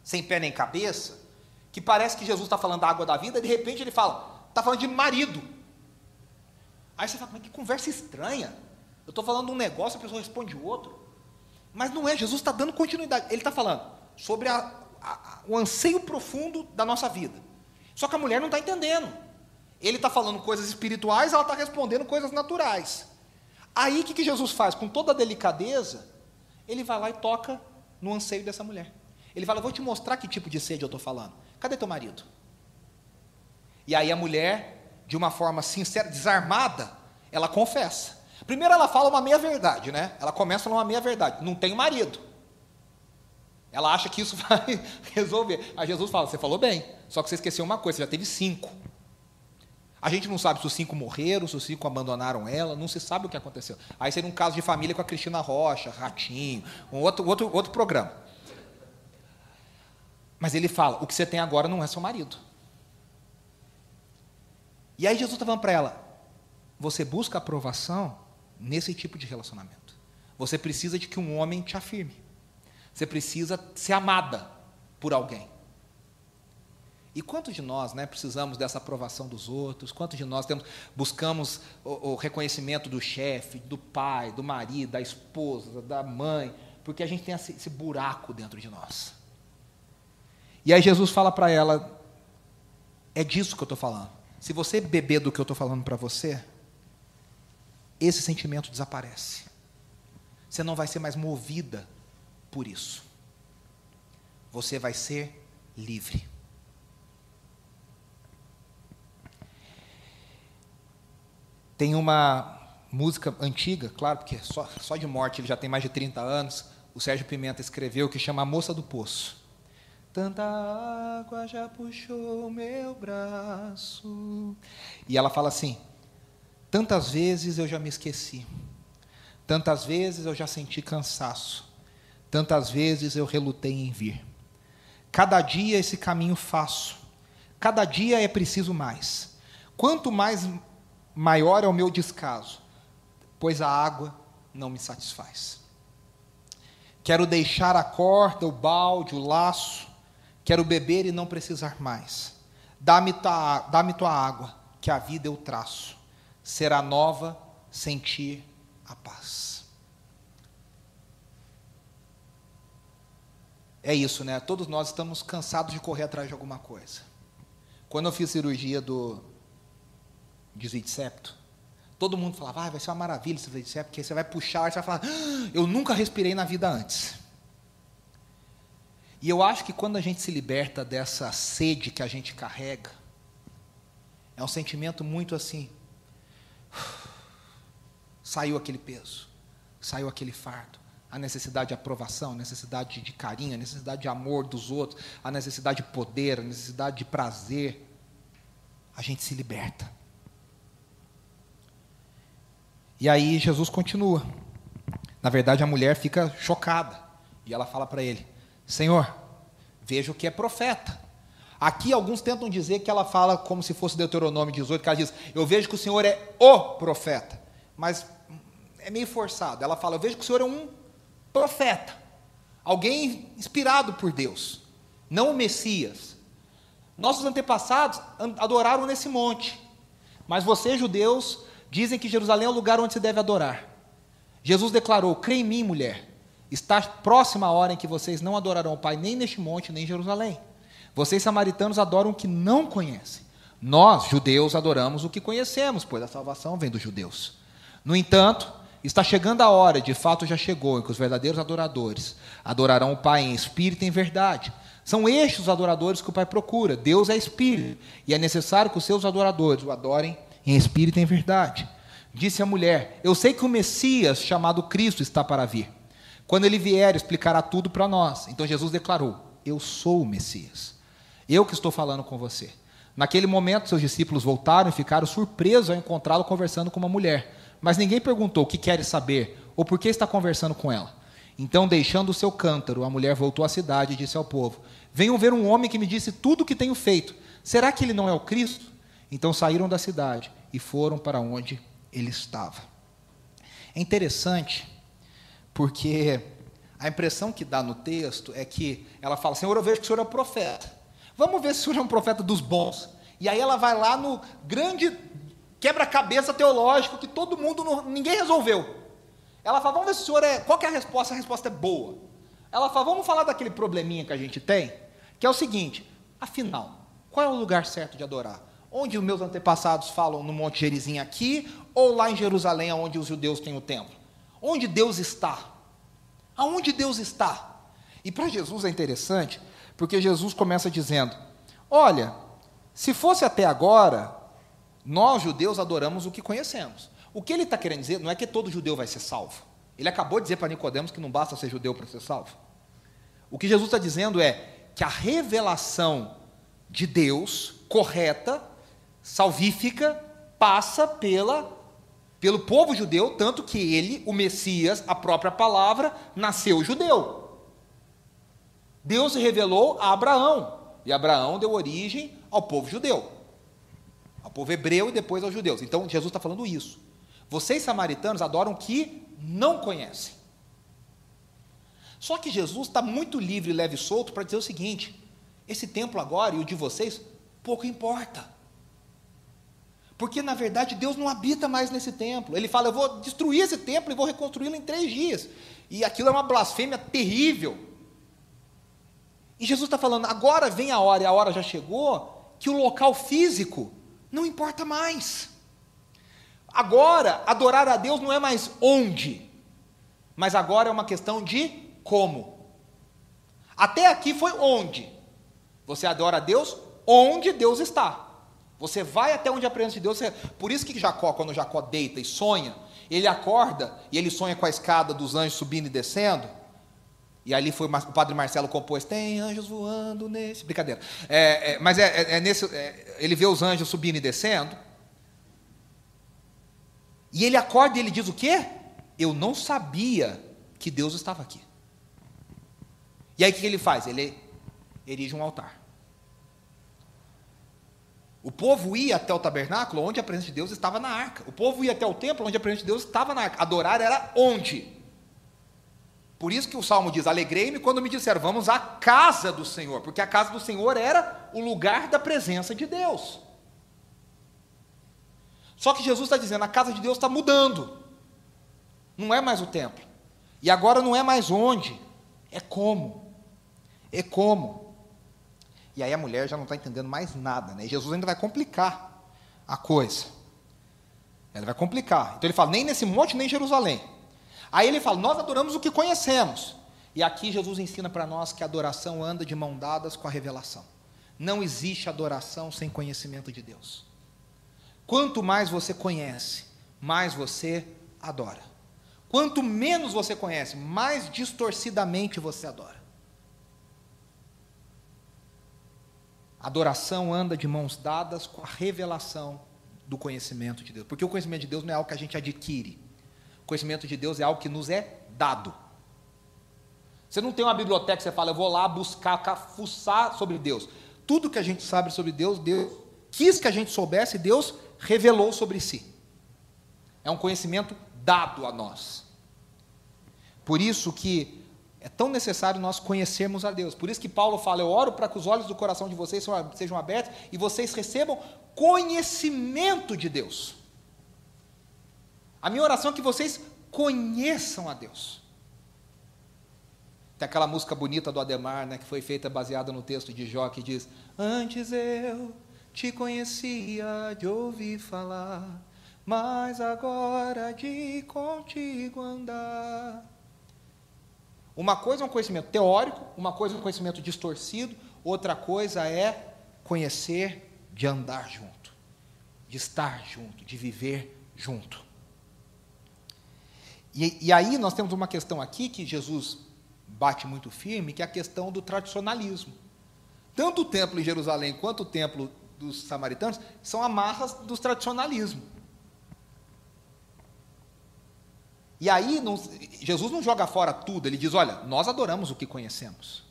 sem pé nem cabeça, que parece que Jesus está falando da água da vida, e de repente ele fala, está falando de marido. Aí você fala, mas que conversa estranha. Eu estou falando um negócio, a pessoa responde outro. Mas não é, Jesus está dando continuidade. Ele está falando sobre a, a, o anseio profundo da nossa vida. Só que a mulher não está entendendo. Ele está falando coisas espirituais, ela está respondendo coisas naturais. Aí o que, que Jesus faz? Com toda a delicadeza, ele vai lá e toca no anseio dessa mulher. Ele fala: Vou te mostrar que tipo de sede eu estou falando. Cadê teu marido? E aí a mulher, de uma forma sincera, desarmada, ela confessa. Primeiro ela fala uma meia-verdade, né? Ela começa numa meia-verdade. Não tenho marido. Ela acha que isso vai resolver. Aí Jesus fala: Você falou bem, só que você esqueceu uma coisa, você já teve cinco. A gente não sabe se os cinco morreram, se os cinco abandonaram ela, não se sabe o que aconteceu. Aí seria um caso de família com a Cristina Rocha, Ratinho, um outro, outro, outro programa. Mas ele fala: o que você tem agora não é seu marido. E aí Jesus está falando para ela: você busca aprovação nesse tipo de relacionamento. Você precisa de que um homem te afirme. Você precisa ser amada por alguém. E quantos de nós né, precisamos dessa aprovação dos outros? Quantos de nós temos, buscamos o, o reconhecimento do chefe, do pai, do marido, da esposa, da mãe? Porque a gente tem esse, esse buraco dentro de nós. E aí Jesus fala para ela: é disso que eu estou falando. Se você beber do que eu estou falando para você, esse sentimento desaparece. Você não vai ser mais movida por isso. Você vai ser livre. Tem uma música antiga, claro, porque só, só de morte ele já tem mais de 30 anos. O Sérgio Pimenta escreveu que chama A Moça do Poço. Tanta água já puxou meu braço. E ela fala assim: Tantas vezes eu já me esqueci. Tantas vezes eu já senti cansaço. Tantas vezes eu relutei em vir. Cada dia esse caminho faço. Cada dia é preciso mais. Quanto mais maior é o meu descaso, pois a água não me satisfaz. Quero deixar a corda, o balde, o laço, quero beber e não precisar mais. Dá-me tua, dá tua água, que a vida eu traço. Será nova sentir a paz. É isso, né? Todos nós estamos cansados de correr atrás de alguma coisa. Quando eu fiz cirurgia do, de septo. Todo mundo falava, ah, vai ser uma maravilha esse desvio de septo, porque você vai puxar, você vai falar, ah, eu nunca respirei na vida antes. E eu acho que quando a gente se liberta dessa sede que a gente carrega, é um sentimento muito assim, saiu aquele peso, saiu aquele fardo, a necessidade de aprovação, a necessidade de carinho, a necessidade de amor dos outros, a necessidade de poder, a necessidade de prazer, a gente se liberta. E aí Jesus continua. Na verdade, a mulher fica chocada. E ela fala para ele: Senhor, vejo que é profeta. Aqui alguns tentam dizer que ela fala como se fosse Deuteronômio 18, que ela diz: Eu vejo que o Senhor é o profeta. Mas é meio forçado. Ela fala: Eu vejo que o Senhor é um profeta. Alguém inspirado por Deus. Não o Messias. Nossos antepassados adoraram nesse monte. Mas vocês, judeus, Dizem que Jerusalém é o lugar onde se deve adorar. Jesus declarou: Crê em mim, mulher. Está próxima a hora em que vocês não adorarão o Pai nem neste monte, nem em Jerusalém. Vocês, samaritanos, adoram o que não conhecem. Nós, judeus, adoramos o que conhecemos, pois a salvação vem dos judeus. No entanto, está chegando a hora, de fato já chegou, em que os verdadeiros adoradores adorarão o Pai em espírito e em verdade. São estes os adoradores que o Pai procura. Deus é espírito, e é necessário que os seus adoradores o adorem em espírito e em verdade. Disse a mulher: Eu sei que o Messias, chamado Cristo, está para vir. Quando ele vier, explicará tudo para nós. Então Jesus declarou: Eu sou o Messias. Eu que estou falando com você. Naquele momento, seus discípulos voltaram e ficaram surpresos ao encontrá-lo conversando com uma mulher. Mas ninguém perguntou o que queres saber ou por que está conversando com ela. Então, deixando o seu cântaro, a mulher voltou à cidade e disse ao povo: Venham ver um homem que me disse tudo o que tenho feito. Será que ele não é o Cristo? Então saíram da cidade e foram para onde ele estava. É interessante, porque a impressão que dá no texto é que ela fala: Senhor, eu vejo que o senhor é um profeta. Vamos ver se o senhor é um profeta dos bons. E aí ela vai lá no grande quebra-cabeça teológico que todo mundo, não, ninguém resolveu. Ela fala, vamos ver se o senhor é. Qual é a resposta? A resposta é boa. Ela fala, vamos falar daquele probleminha que a gente tem, que é o seguinte: afinal, qual é o lugar certo de adorar? Onde os meus antepassados falam no Monte Gerizim aqui, ou lá em Jerusalém, onde os judeus têm o templo? Onde Deus está? Aonde Deus está? E para Jesus é interessante, porque Jesus começa dizendo: Olha, se fosse até agora, nós judeus adoramos o que conhecemos. O que ele está querendo dizer não é que todo judeu vai ser salvo. Ele acabou de dizer para Nicodemos que não basta ser judeu para ser salvo. O que Jesus está dizendo é que a revelação de Deus correta, salvífica, passa pela pelo povo judeu, tanto que ele, o Messias, a própria palavra, nasceu judeu. Deus se revelou a Abraão, e Abraão deu origem ao povo judeu, ao povo hebreu e depois aos judeus. Então Jesus está falando isso. Vocês samaritanos adoram o que não conhecem. Só que Jesus está muito livre, leve e solto para dizer o seguinte: esse templo agora e o de vocês, pouco importa. Porque na verdade Deus não habita mais nesse templo. Ele fala: eu vou destruir esse templo e vou reconstruí-lo em três dias. E aquilo é uma blasfêmia terrível. E Jesus está falando: agora vem a hora, e a hora já chegou, que o local físico não importa mais. Agora, adorar a Deus não é mais onde, mas agora é uma questão de como. Até aqui foi onde. Você adora a Deus onde Deus está. Você vai até onde a presença de Deus. Você... Por isso que Jacó, quando Jacó deita e sonha, ele acorda e ele sonha com a escada dos anjos subindo e descendo. E ali foi o padre Marcelo compôs, tem anjos voando nesse. Brincadeira. É, é, mas é, é, é nesse. É, ele vê os anjos subindo e descendo. E ele acorda e ele diz o quê? Eu não sabia que Deus estava aqui. E aí o que ele faz? Ele erige um altar. O povo ia até o tabernáculo onde a presença de Deus estava na arca. O povo ia até o templo onde a presença de Deus estava na arca. Adorar era onde? Por isso que o salmo diz: Alegrei-me quando me disseram, vamos à casa do Senhor, porque a casa do Senhor era o lugar da presença de Deus. Só que Jesus está dizendo: a casa de Deus está mudando. Não é mais o templo. E agora não é mais onde, é como. É como. E aí a mulher já não está entendendo mais nada, né? E Jesus ainda vai complicar a coisa. Ele vai complicar. Então ele fala: nem nesse monte, nem em Jerusalém. Aí ele fala: nós adoramos o que conhecemos. E aqui Jesus ensina para nós que a adoração anda de mão dadas com a revelação. Não existe adoração sem conhecimento de Deus. Quanto mais você conhece, mais você adora. Quanto menos você conhece, mais distorcidamente você adora. Adoração anda de mãos dadas com a revelação do conhecimento de Deus. Porque o conhecimento de Deus não é algo que a gente adquire. O conhecimento de Deus é algo que nos é dado. Você não tem uma biblioteca que você fala, eu vou lá buscar, fuçar sobre Deus. Tudo que a gente sabe sobre Deus, Deus quis que a gente soubesse, Deus revelou sobre si. É um conhecimento dado a nós. Por isso que é tão necessário nós conhecermos a Deus. Por isso que Paulo fala: Eu oro para que os olhos do coração de vocês sejam abertos e vocês recebam conhecimento de Deus. A minha oração é que vocês conheçam a Deus. Tem aquela música bonita do Ademar, né, que foi feita baseada no texto de Jó, que diz: Antes eu te conhecia de ouvir falar, mas agora de contigo andar. Uma coisa é um conhecimento teórico, uma coisa é um conhecimento distorcido, outra coisa é conhecer de andar junto, de estar junto, de viver junto. E, e aí nós temos uma questão aqui que Jesus bate muito firme, que é a questão do tradicionalismo. Tanto o templo em Jerusalém quanto o templo dos samaritanos são amarras do tradicionalismo. E aí, não, Jesus não joga fora tudo, ele diz: olha, nós adoramos o que conhecemos.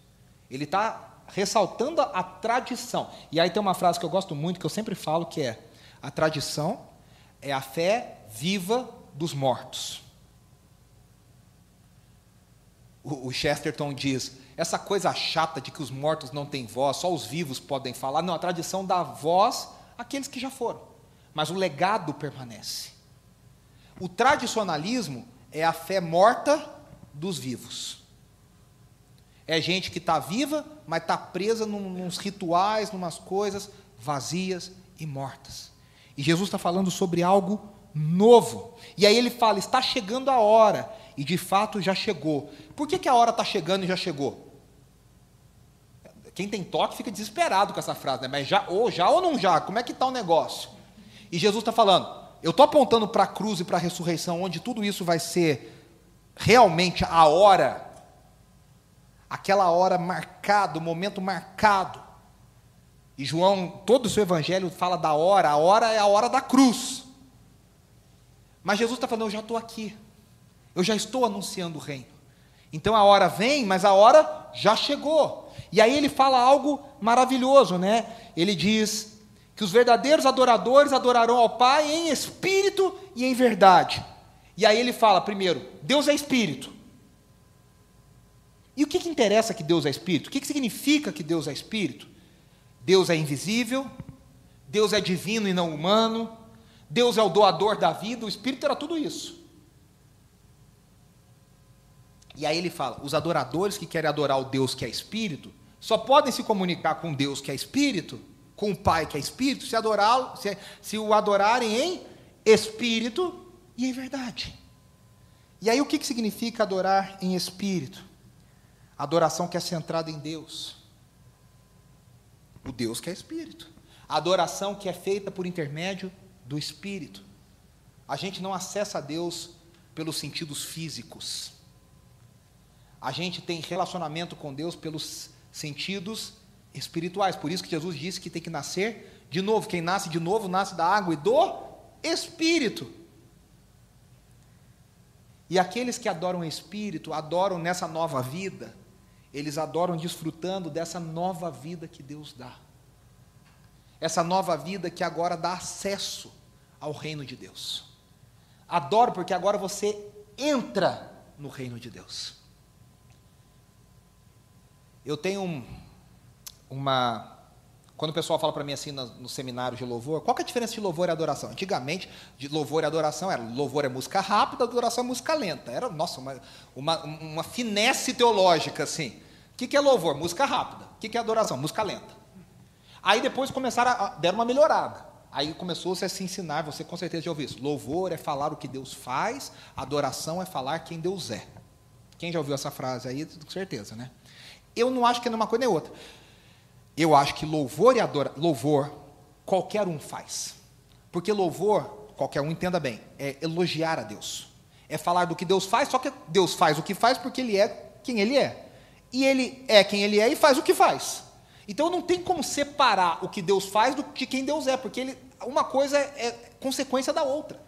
Ele está ressaltando a, a tradição. E aí tem uma frase que eu gosto muito, que eu sempre falo, que é: a tradição é a fé viva dos mortos. O, o Chesterton diz: essa coisa chata de que os mortos não têm voz, só os vivos podem falar. Não, a tradição dá voz àqueles que já foram. mas o legado permanece. O tradicionalismo é a fé morta dos vivos. É gente que está viva, mas está presa num, nos rituais, numas coisas vazias e mortas. E Jesus está falando sobre algo novo. E aí ele fala: está chegando a hora. E de fato já chegou. Por que, que a hora está chegando e já chegou? Quem tem toque fica desesperado com essa frase, né? Mas já ou já ou não já? Como é que está o negócio? E Jesus está falando: eu estou apontando para a cruz e para a ressurreição, onde tudo isso vai ser realmente a hora, aquela hora marcada, o momento marcado. E João, todo o seu evangelho fala da hora, a hora é a hora da cruz. Mas Jesus está falando: eu já estou aqui, eu já estou anunciando o reino. Então a hora vem, mas a hora já chegou. E aí ele fala algo maravilhoso, né? Ele diz que os verdadeiros adoradores adorarão ao Pai em espírito e em verdade. E aí ele fala, primeiro, Deus é espírito. E o que, que interessa que Deus é espírito? O que, que significa que Deus é espírito? Deus é invisível, Deus é divino e não humano, Deus é o doador da vida, o espírito era tudo isso. E aí ele fala: os adoradores que querem adorar o Deus que é espírito, só podem se comunicar com Deus que é espírito, com o Pai que é espírito, se, adorá se, se o adorarem em espírito e em verdade. E aí o que, que significa adorar em espírito? Adoração que é centrada em Deus. O Deus que é espírito. Adoração que é feita por intermédio do espírito. A gente não acessa a Deus pelos sentidos físicos. A gente tem relacionamento com Deus pelos sentidos espirituais. Por isso que Jesus disse que tem que nascer de novo. Quem nasce de novo nasce da água e do espírito. E aqueles que adoram o espírito, adoram nessa nova vida, eles adoram desfrutando dessa nova vida que Deus dá. Essa nova vida que agora dá acesso ao reino de Deus. Adoro porque agora você entra no reino de Deus. Eu tenho um, uma. Quando o pessoal fala para mim assim no, no, seminário de louvor, qual que é a diferença de louvor e adoração? Antigamente, de louvor e adoração era louvor é música rápida, adoração é música lenta. Era, nossa, uma, uma, uma finesse teológica assim. O que, que é louvor? Música rápida. O que, que é adoração? Música lenta. Aí depois começaram a. deram uma melhorada. Aí começou-se a se ensinar, você com certeza já ouviu isso. Louvor é falar o que Deus faz, adoração é falar quem Deus é. Quem já ouviu essa frase aí, com certeza, né? Eu não acho que é uma coisa nem outra. Eu acho que louvor e adora, louvor qualquer um faz. Porque louvor, qualquer um entenda bem, é elogiar a Deus. É falar do que Deus faz, só que Deus faz o que faz porque ele é quem ele é. E ele é quem ele é e faz o que faz. Então não tem como separar o que Deus faz do de quem Deus é, porque ele, uma coisa é, é consequência da outra.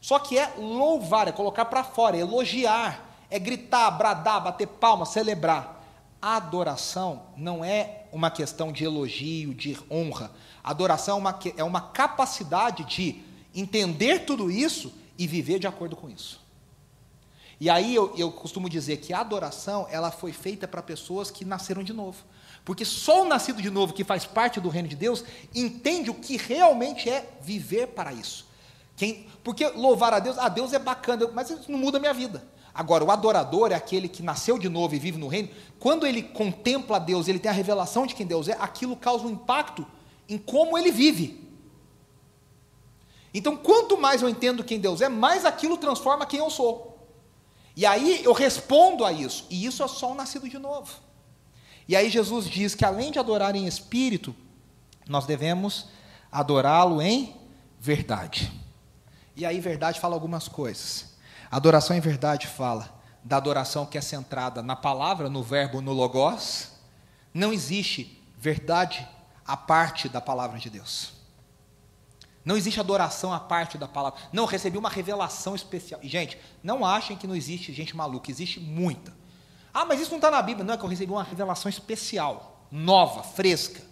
Só que é louvar, é colocar para fora, é elogiar, é gritar, bradar, bater palma, celebrar. Adoração não é uma questão de elogio, de honra. Adoração é uma, é uma capacidade de entender tudo isso e viver de acordo com isso. E aí eu, eu costumo dizer que a adoração ela foi feita para pessoas que nasceram de novo. Porque só o nascido de novo, que faz parte do reino de Deus, entende o que realmente é viver para isso. Quem, porque louvar a Deus, ah, Deus é bacana, mas isso não muda a minha vida. Agora, o adorador é aquele que nasceu de novo e vive no reino. Quando ele contempla Deus, ele tem a revelação de quem Deus é, aquilo causa um impacto em como ele vive. Então, quanto mais eu entendo quem Deus é, mais aquilo transforma quem eu sou. E aí eu respondo a isso. E isso é só um nascido de novo. E aí Jesus diz que além de adorar em espírito, nós devemos adorá-lo em verdade. E aí, verdade fala algumas coisas. Adoração em verdade fala da adoração que é centrada na palavra, no verbo, no logos. Não existe verdade à parte da palavra de Deus. Não existe adoração à parte da palavra. Não, recebi uma revelação especial. gente, não achem que não existe gente maluca, existe muita. Ah, mas isso não está na Bíblia. Não, é que eu recebi uma revelação especial, nova, fresca.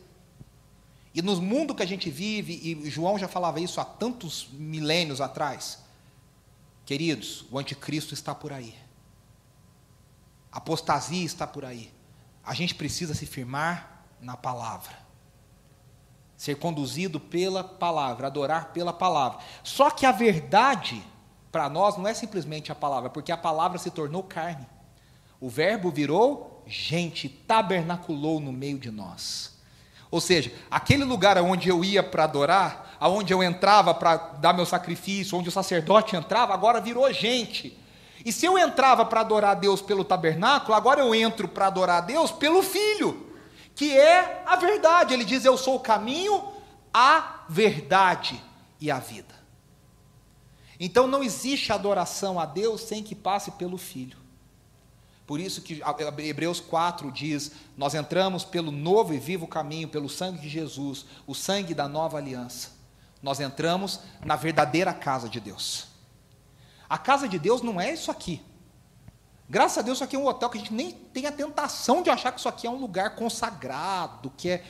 E no mundo que a gente vive, e João já falava isso há tantos milênios atrás, Queridos, o anticristo está por aí. A apostasia está por aí. A gente precisa se firmar na palavra. ser conduzido pela palavra, adorar pela palavra. Só que a verdade para nós não é simplesmente a palavra, porque a palavra se tornou carne. O Verbo virou gente, tabernaculou no meio de nós. Ou seja, aquele lugar onde eu ia para adorar, aonde eu entrava para dar meu sacrifício, onde o sacerdote entrava, agora virou gente. E se eu entrava para adorar a Deus pelo tabernáculo, agora eu entro para adorar a Deus pelo Filho que é a verdade. Ele diz: Eu sou o caminho, a verdade e a vida. Então não existe adoração a Deus sem que passe pelo Filho. Por isso que Hebreus 4 diz: Nós entramos pelo novo e vivo caminho, pelo sangue de Jesus, o sangue da nova aliança. Nós entramos na verdadeira casa de Deus. A casa de Deus não é isso aqui. Graças a Deus, isso aqui é um hotel que a gente nem tem a tentação de achar que isso aqui é um lugar consagrado, que é.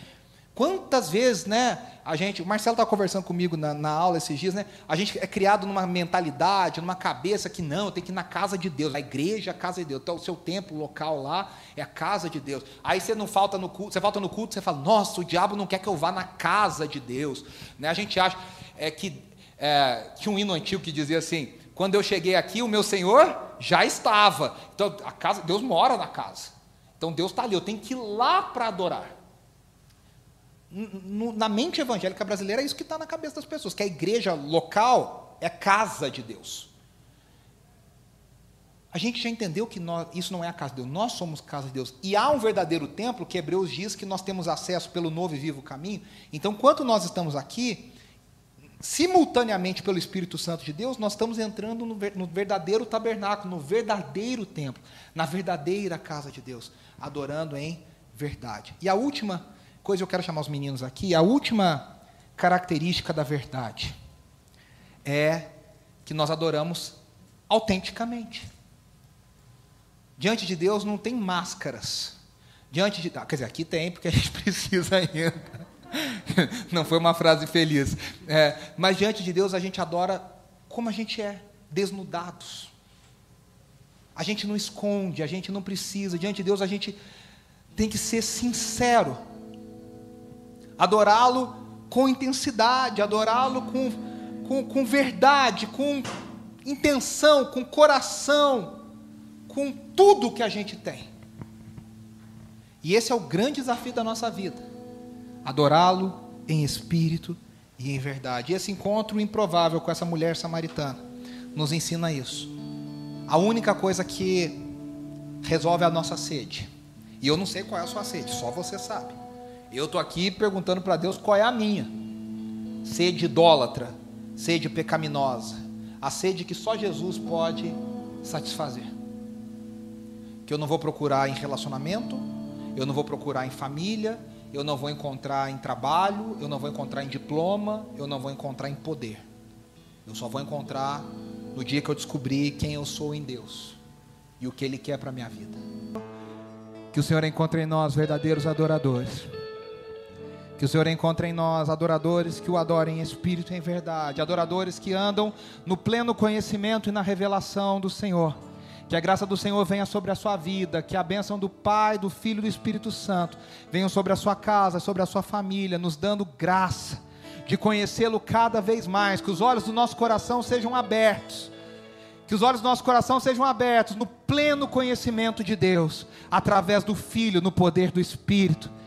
Quantas vezes, né, a gente, o Marcelo estava conversando comigo na, na, aula esses dias, né, a gente é criado numa mentalidade, numa cabeça que não, tem que ir na casa de Deus, a igreja é a casa de Deus, então o seu templo local lá é a casa de Deus. Aí você não falta no culto, você falta no culto, você fala, nossa, o diabo não quer que eu vá na casa de Deus. Né, a gente acha é, que, é, tinha um hino antigo que dizia assim, quando eu cheguei aqui, o meu Senhor já estava. Então, a casa, Deus mora na casa. Então, Deus está ali. Eu tenho que ir lá para adorar. Na mente evangélica brasileira, é isso que está na cabeça das pessoas: que a igreja local é casa de Deus. A gente já entendeu que nós, isso não é a casa de Deus, nós somos casa de Deus. E há um verdadeiro templo que Hebreus diz que nós temos acesso pelo novo e vivo caminho. Então, quando nós estamos aqui, simultaneamente pelo Espírito Santo de Deus, nós estamos entrando no, verdadeiro tabernáculo, no verdadeiro templo, na verdadeira casa de Deus, adorando em verdade. E a última coisa eu quero chamar os meninos aqui, a última característica da verdade é que nós adoramos autenticamente. Diante de Deus não tem máscaras. Diante de, ah, quer dizer, aqui tem porque a gente precisa ainda. Não foi uma frase feliz. É, mas diante de Deus a gente adora como a gente é, desnudados. A gente não esconde, a gente não precisa. Diante de Deus a gente tem que ser sincero. Adorá-lo com intensidade, adorá-lo com, com, com verdade, com intenção, com coração, com tudo que a gente tem. E esse é o grande desafio da nossa vida adorá-lo em espírito e em verdade. E esse encontro improvável com essa mulher samaritana nos ensina isso. A única coisa que resolve a nossa sede. E eu não sei qual é a sua sede, só você sabe. Eu estou aqui perguntando para Deus qual é a minha. Sede idólatra, sede pecaminosa, a sede que só Jesus pode satisfazer. Que eu não vou procurar em relacionamento, eu não vou procurar em família, eu não vou encontrar em trabalho, eu não vou encontrar em diploma, eu não vou encontrar em poder. Eu só vou encontrar no dia que eu descobrir quem eu sou em Deus e o que Ele quer para a minha vida. Que o Senhor encontre em nós verdadeiros adoradores. Que o Senhor encontre em nós adoradores que o adorem em espírito e em verdade, adoradores que andam no pleno conhecimento e na revelação do Senhor. Que a graça do Senhor venha sobre a sua vida, que a bênção do Pai, do Filho e do Espírito Santo venham sobre a sua casa, sobre a sua família, nos dando graça de conhecê-lo cada vez mais, que os olhos do nosso coração sejam abertos, que os olhos do nosso coração sejam abertos no pleno conhecimento de Deus, através do Filho, no poder do Espírito.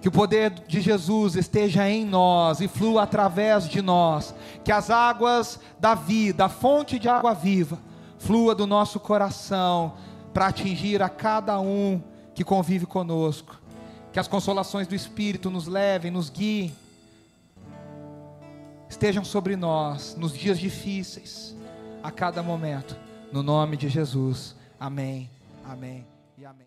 Que o poder de Jesus esteja em nós e flua através de nós. Que as águas da vida, a fonte de água viva, flua do nosso coração para atingir a cada um que convive conosco. Que as consolações do Espírito nos levem, nos guiem, estejam sobre nós nos dias difíceis, a cada momento, no nome de Jesus. Amém, amém e amém.